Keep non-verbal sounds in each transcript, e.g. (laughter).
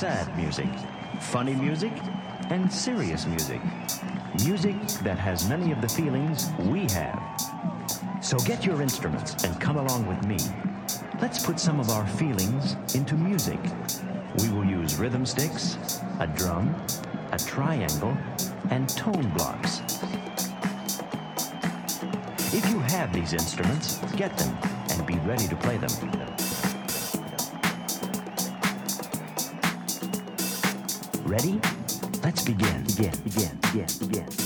Sad music. Funny music and serious music. Music that has many of the feelings we have. So get your instruments and come along with me. Let's put some of our feelings into music. We will use rhythm sticks, a drum, a triangle, and tone blocks. If you have these instruments, get them and be ready to play them. Ready? Let's begin, begin, begin, begin, begin.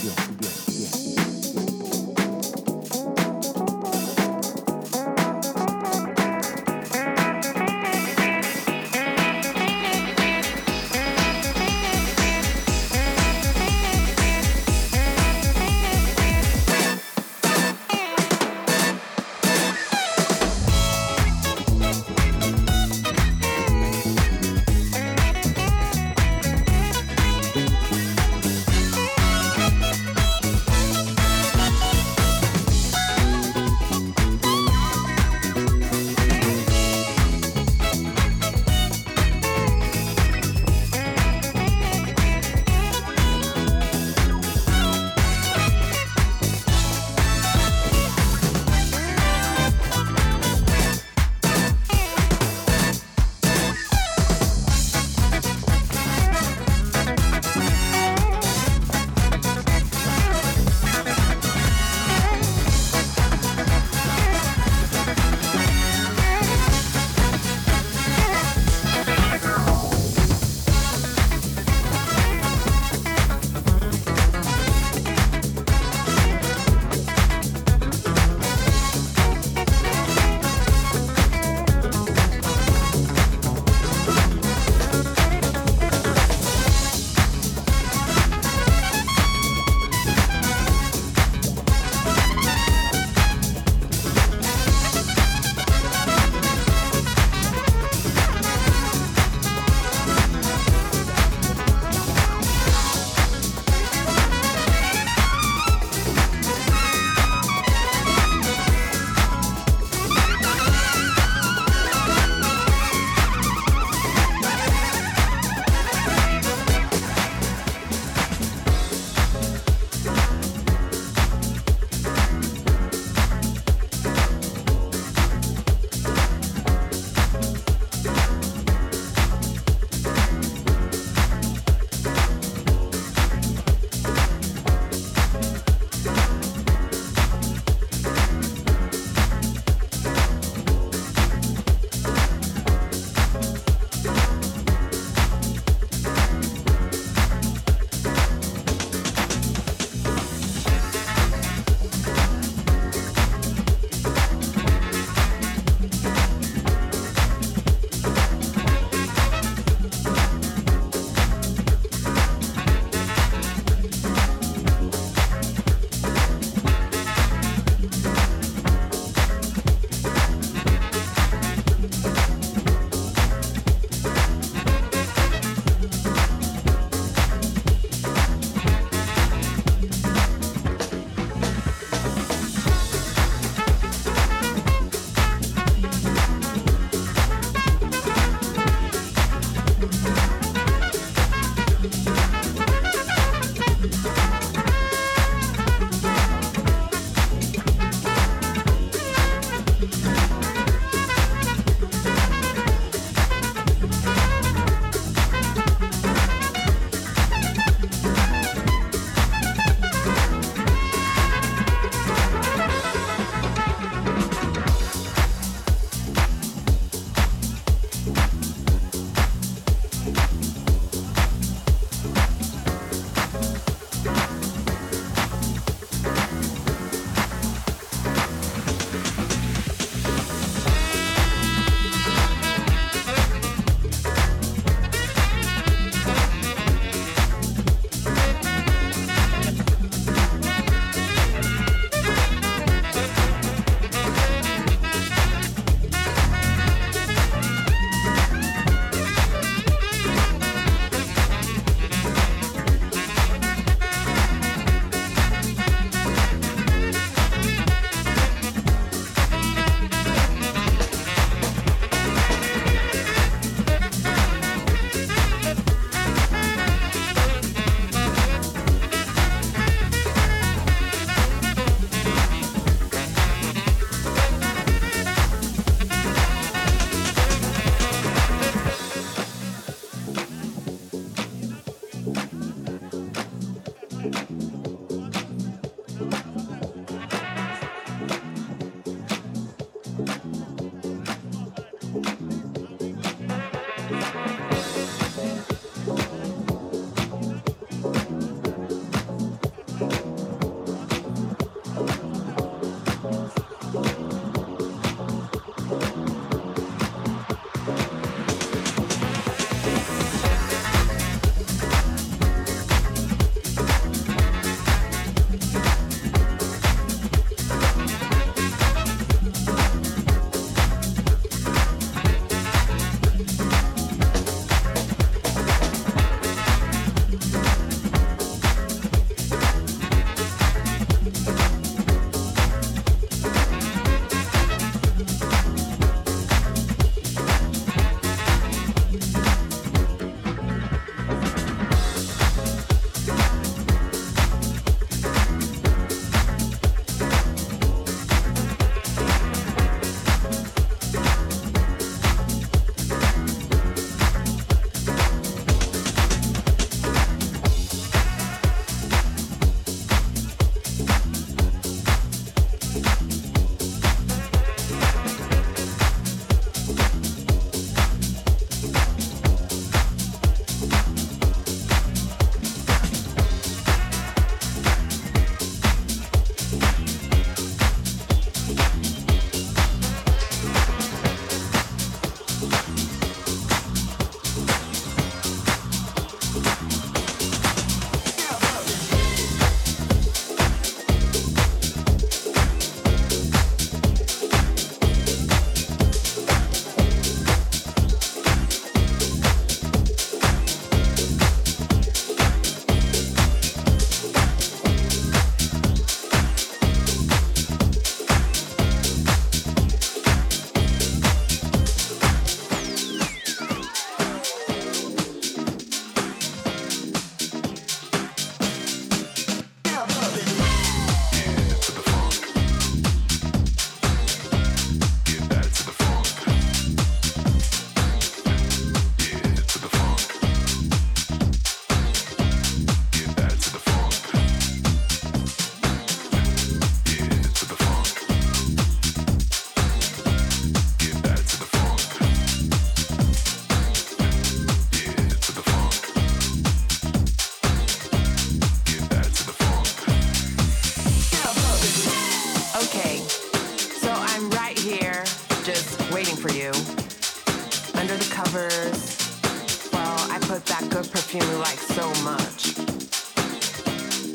So much.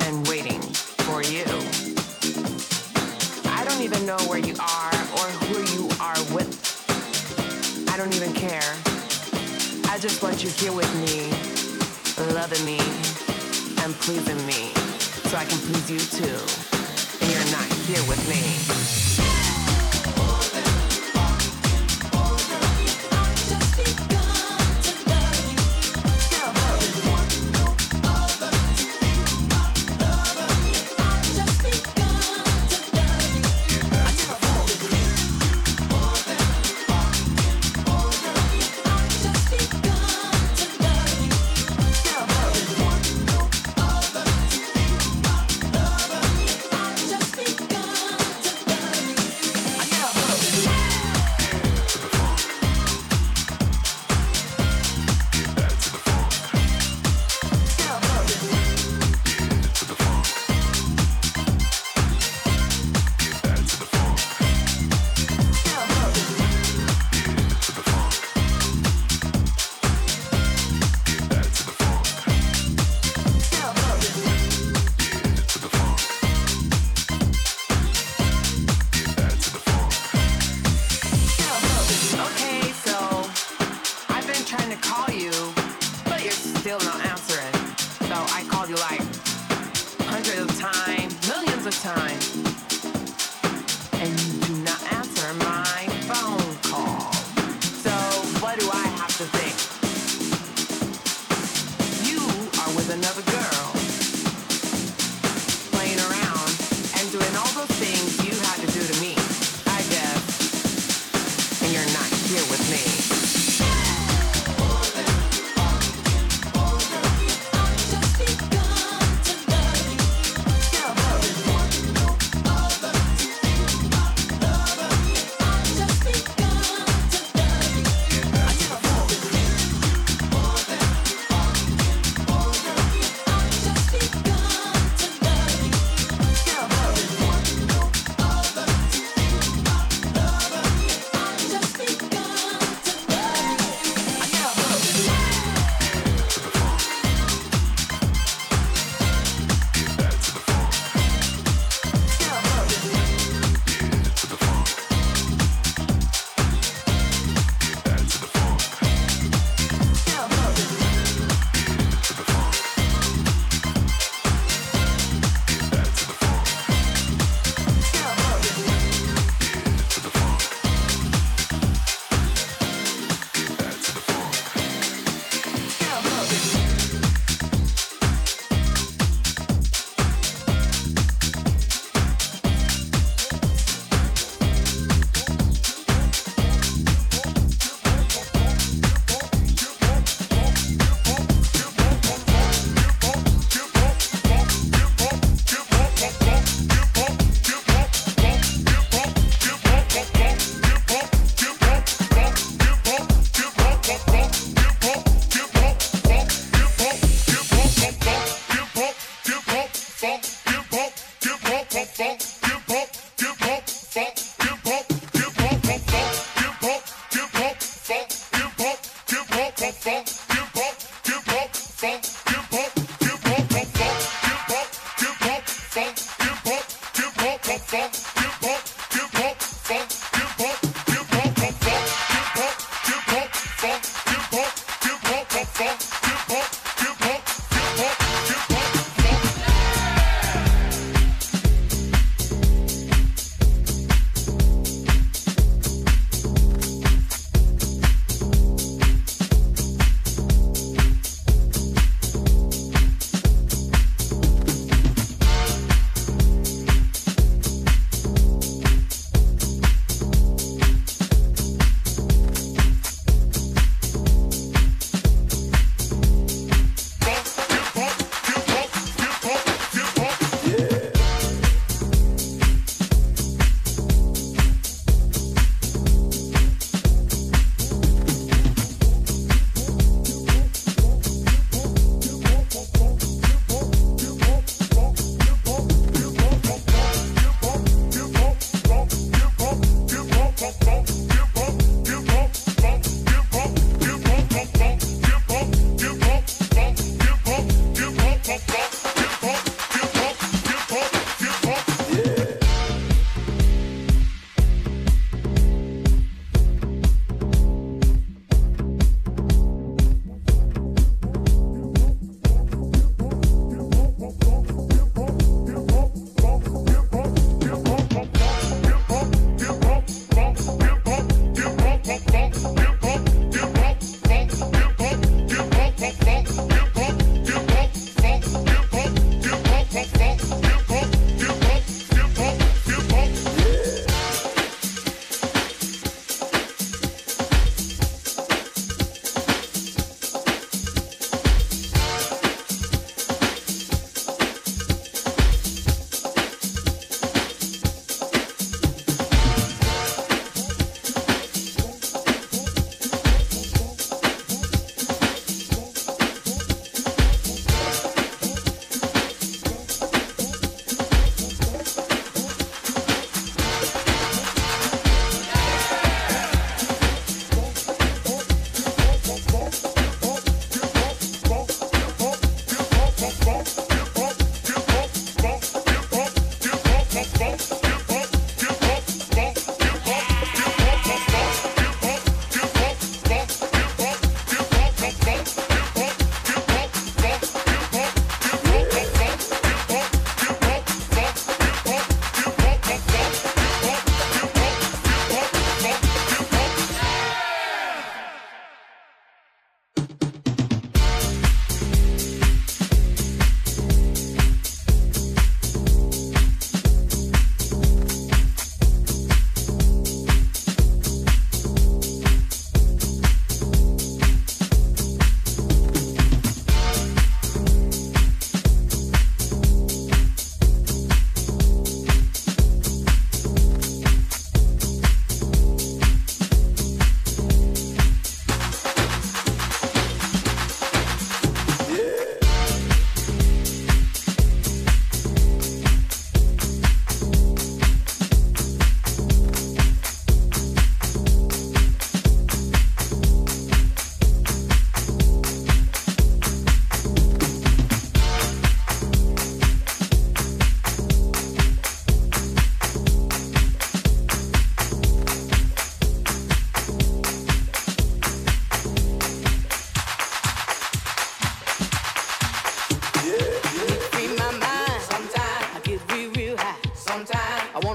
And waiting for you. I don't even know where you are or who you are with. I don't even care. I just want you here with me, loving me and pleasing me so I can please you too. And you're not here with me. up, give up, funk, give up.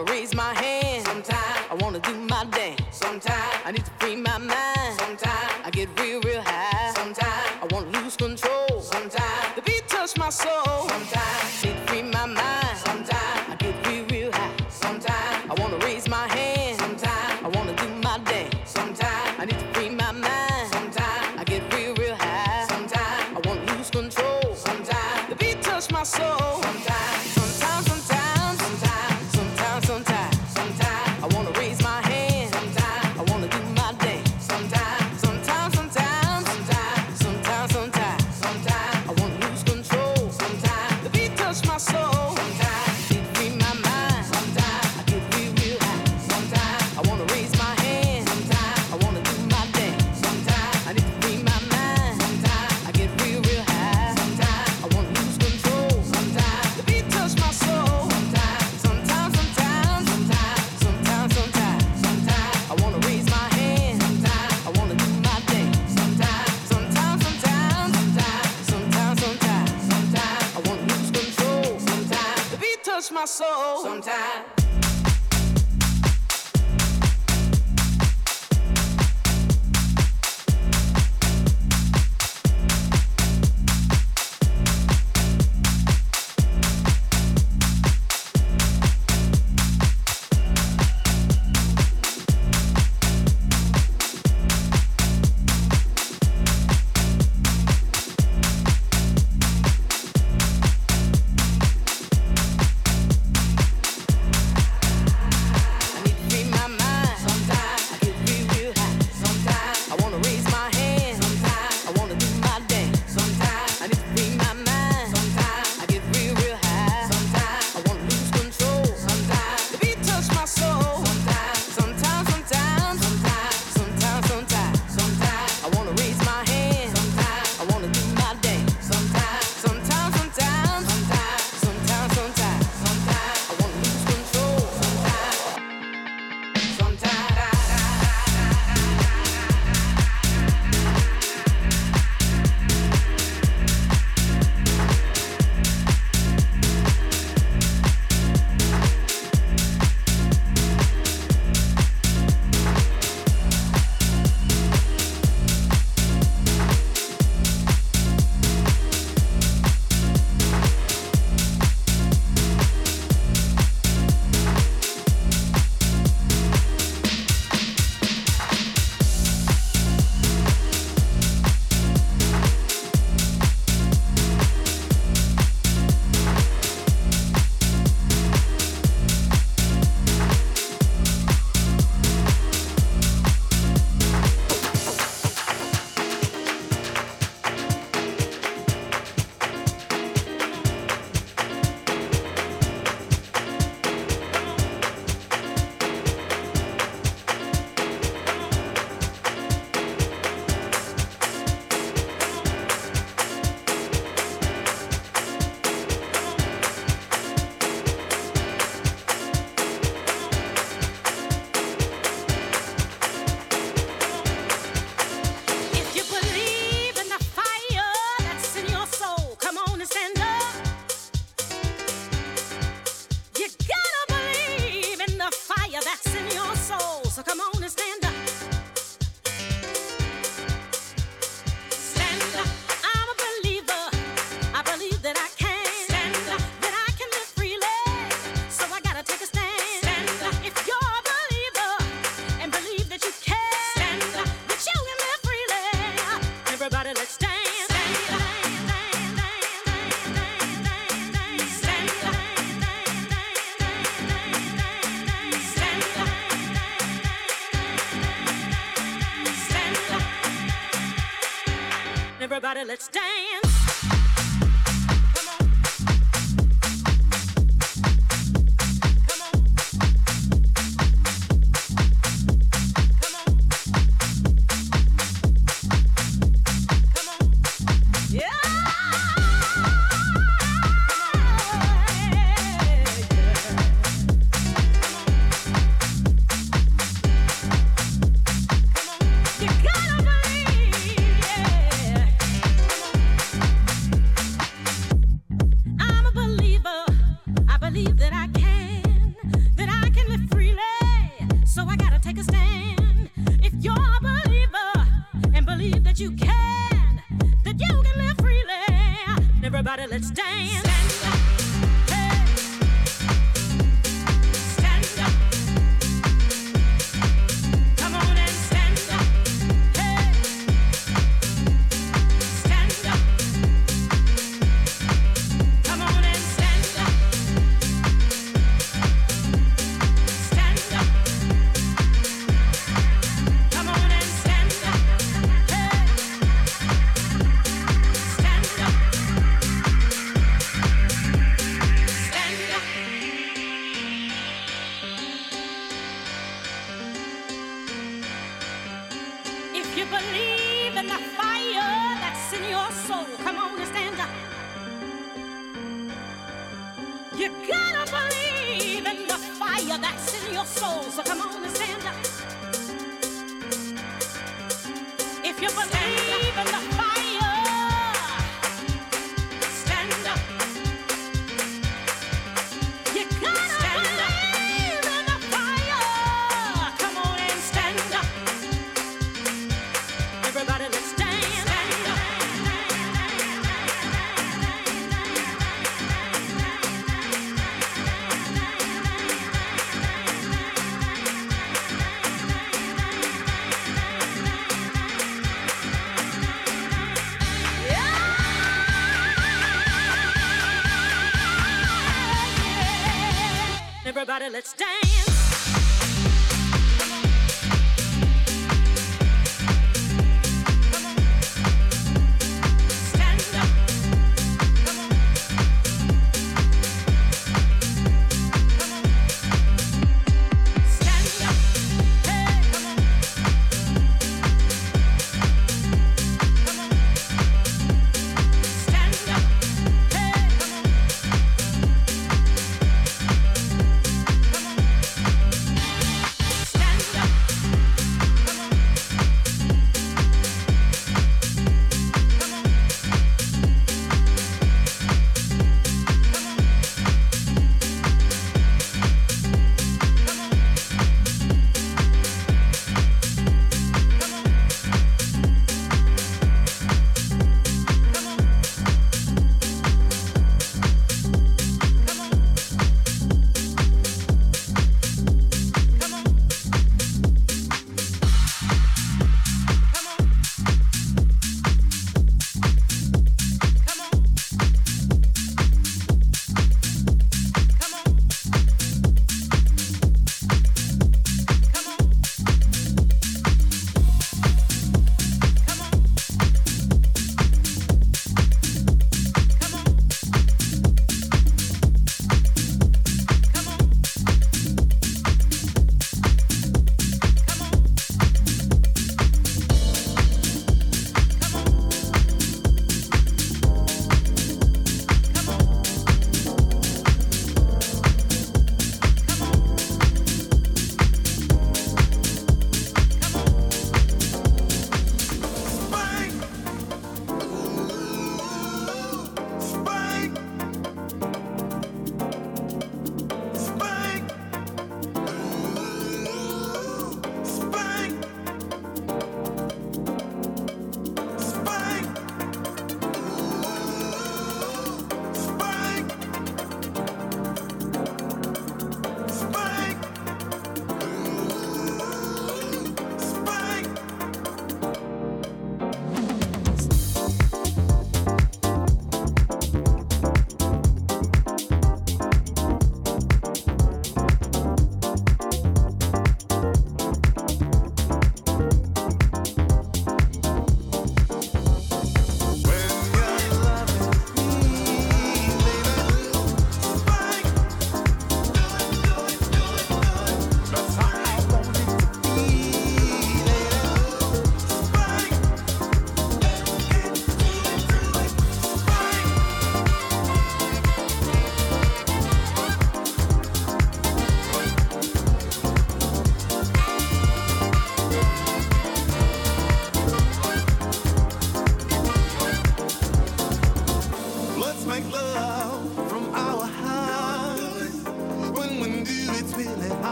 wanna raise my hand. Sometimes I wanna do my dance. Sometimes I need to free my mind.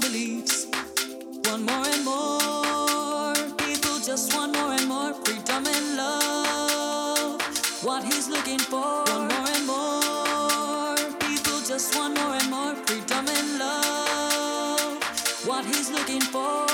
beliefs. One more and more people just want more and more freedom and love. What he's looking for. One more and more people just want more and more freedom and love. What he's looking for.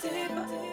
Breathing,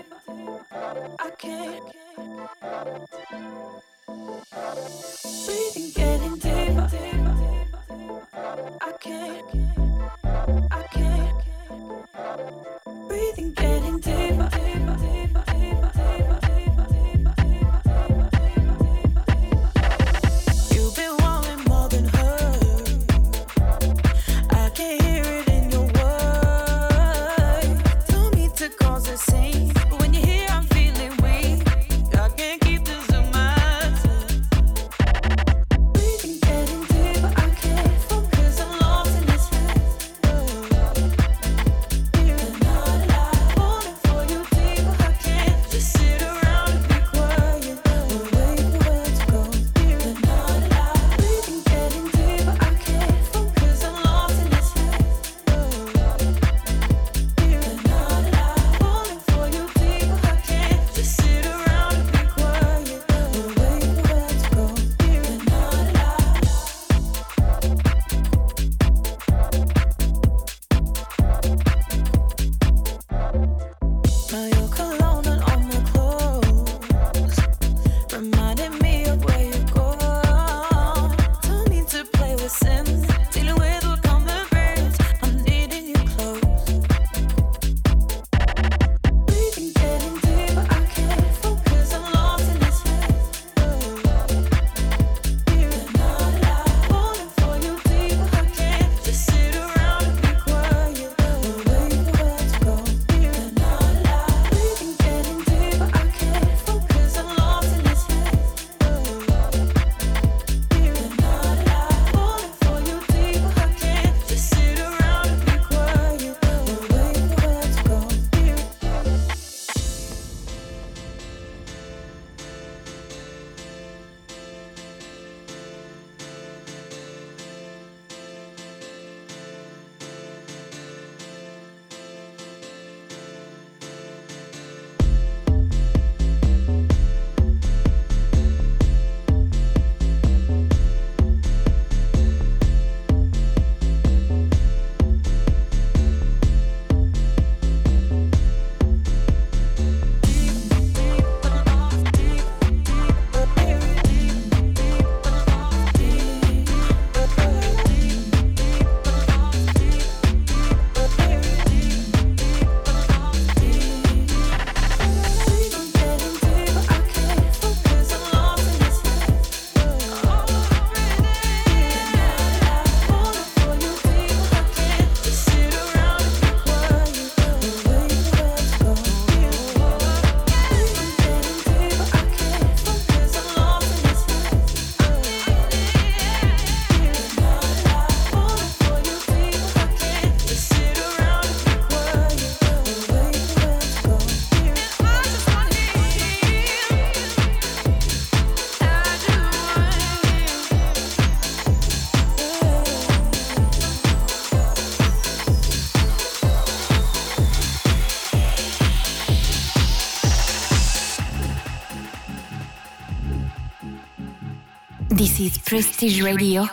Is Prestige Radio.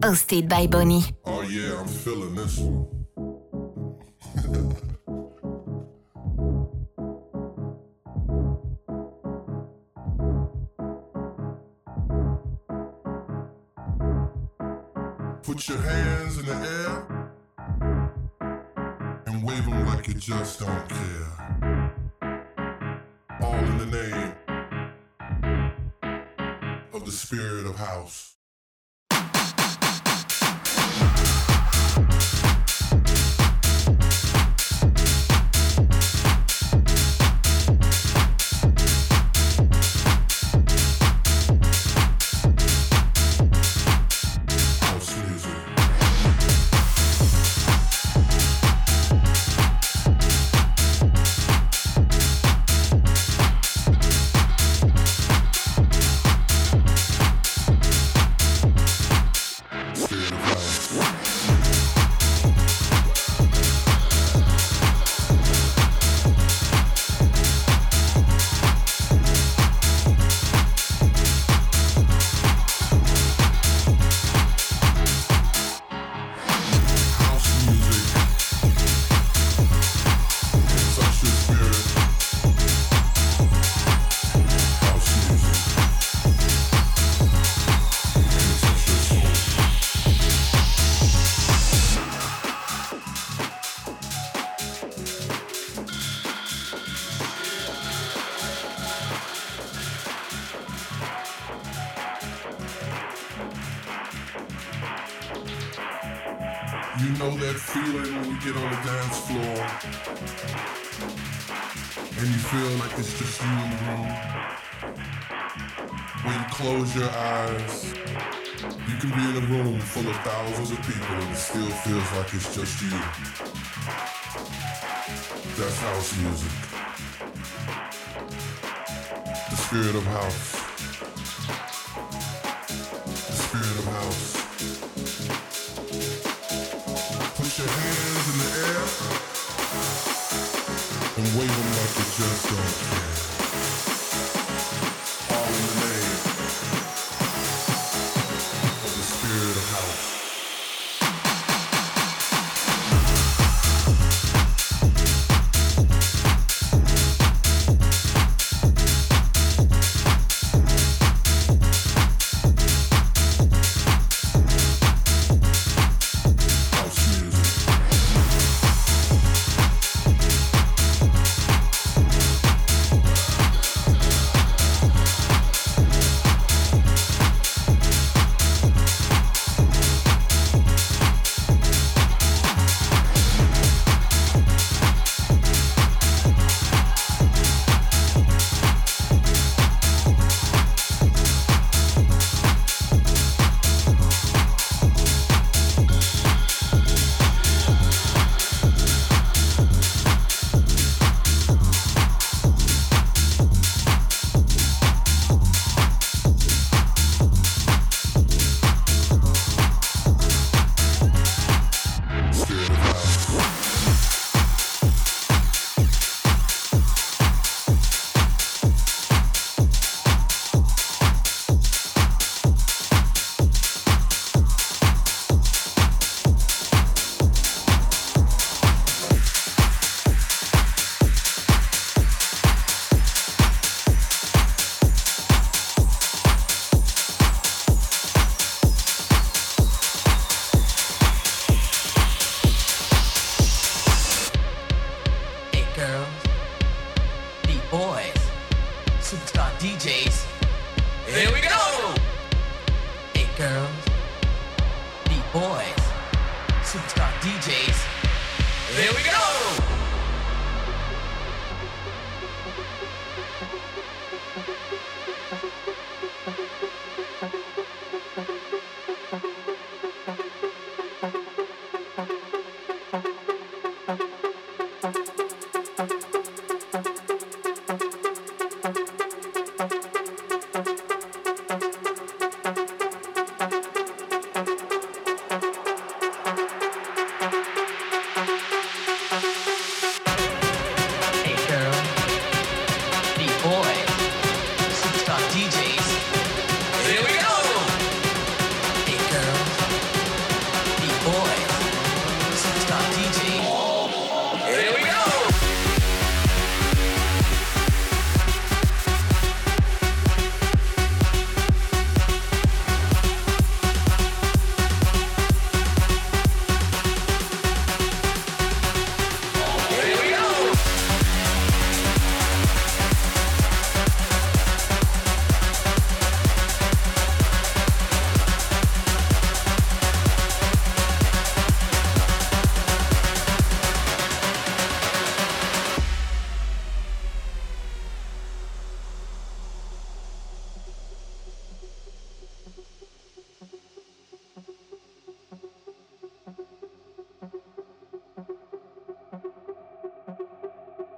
Hosted by Bonnie. Oh yeah, I'm feeling this one. (laughs) Put your hands just don't care. All in the name of the spirit of house. Eyes, you can be in a room full of thousands of people and it still feels like it's just you. That's house music. The spirit of house. The spirit of house.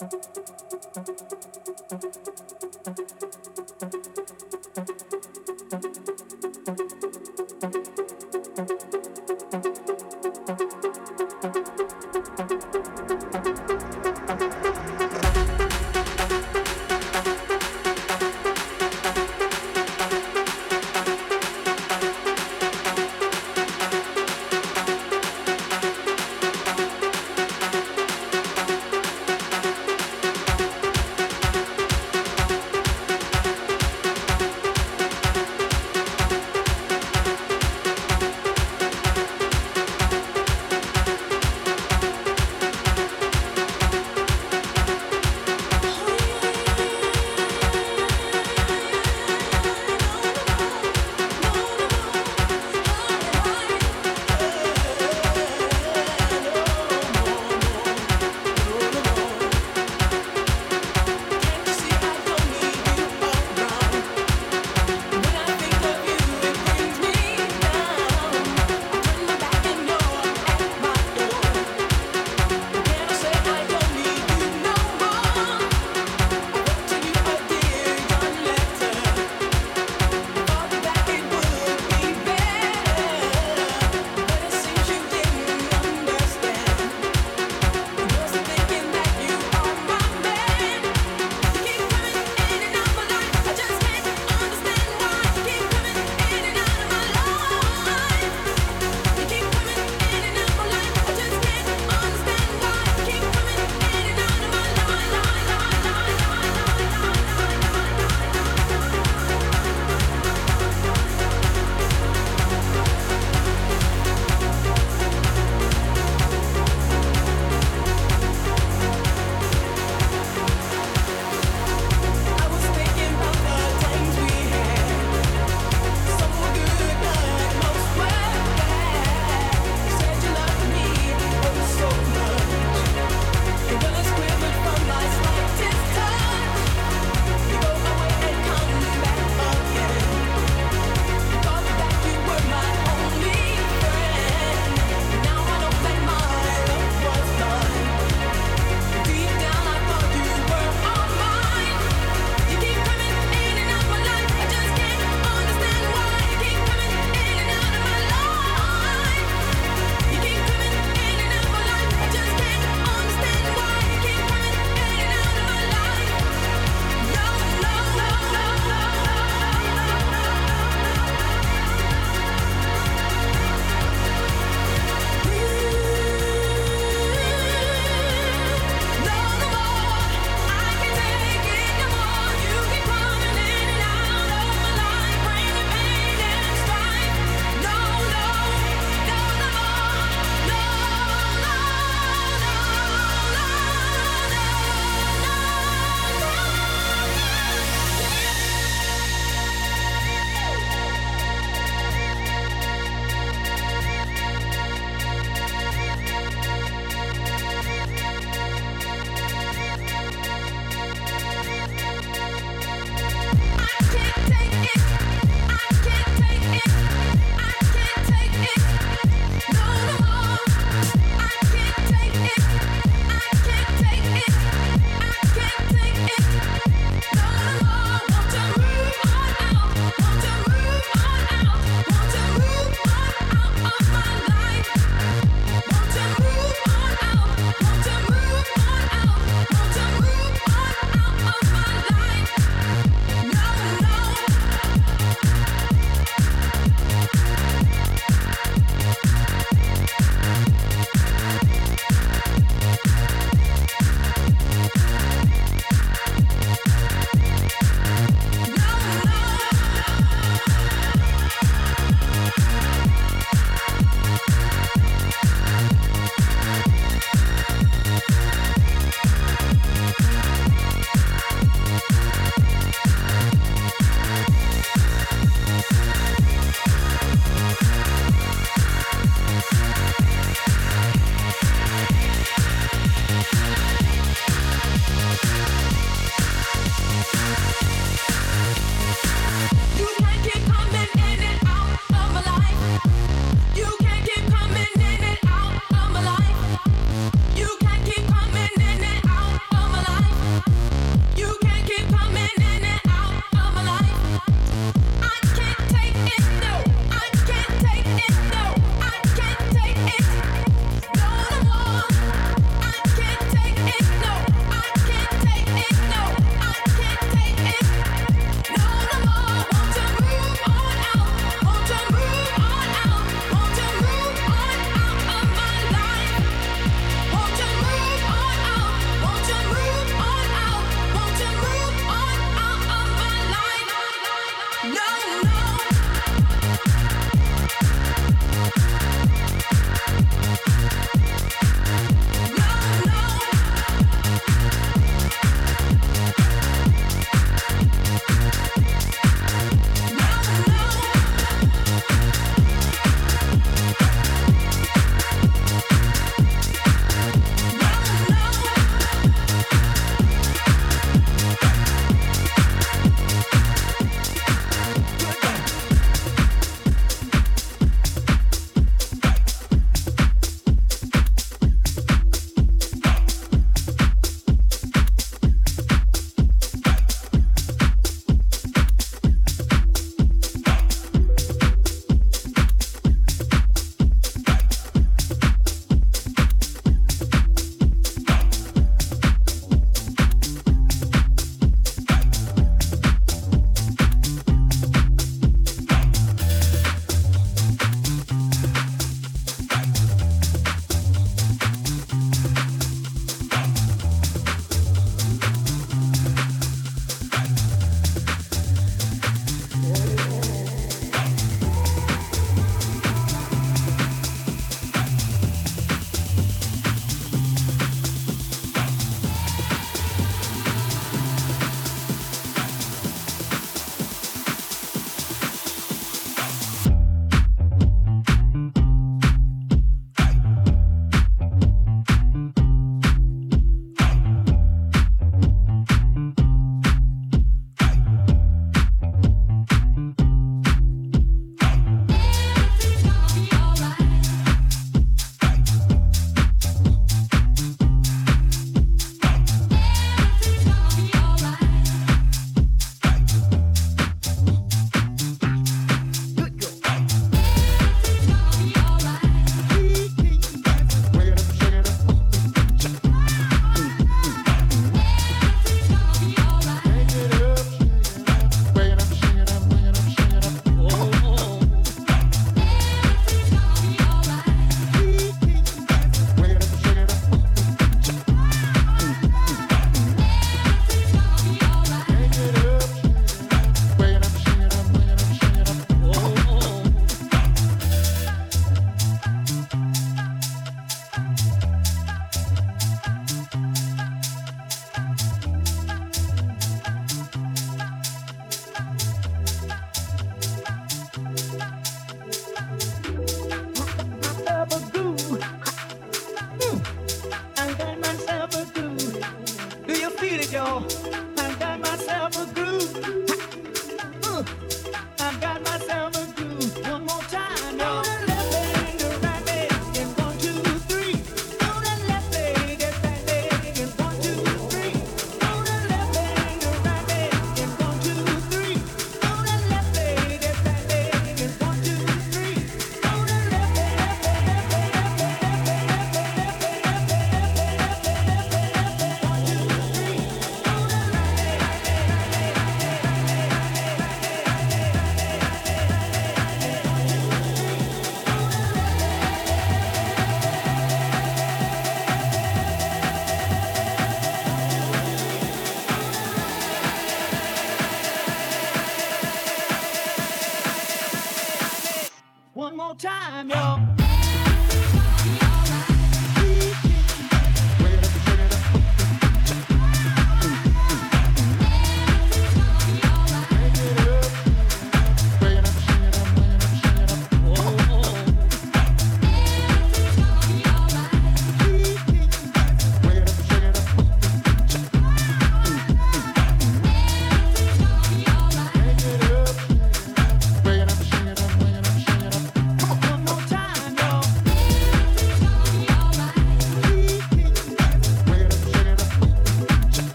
Thank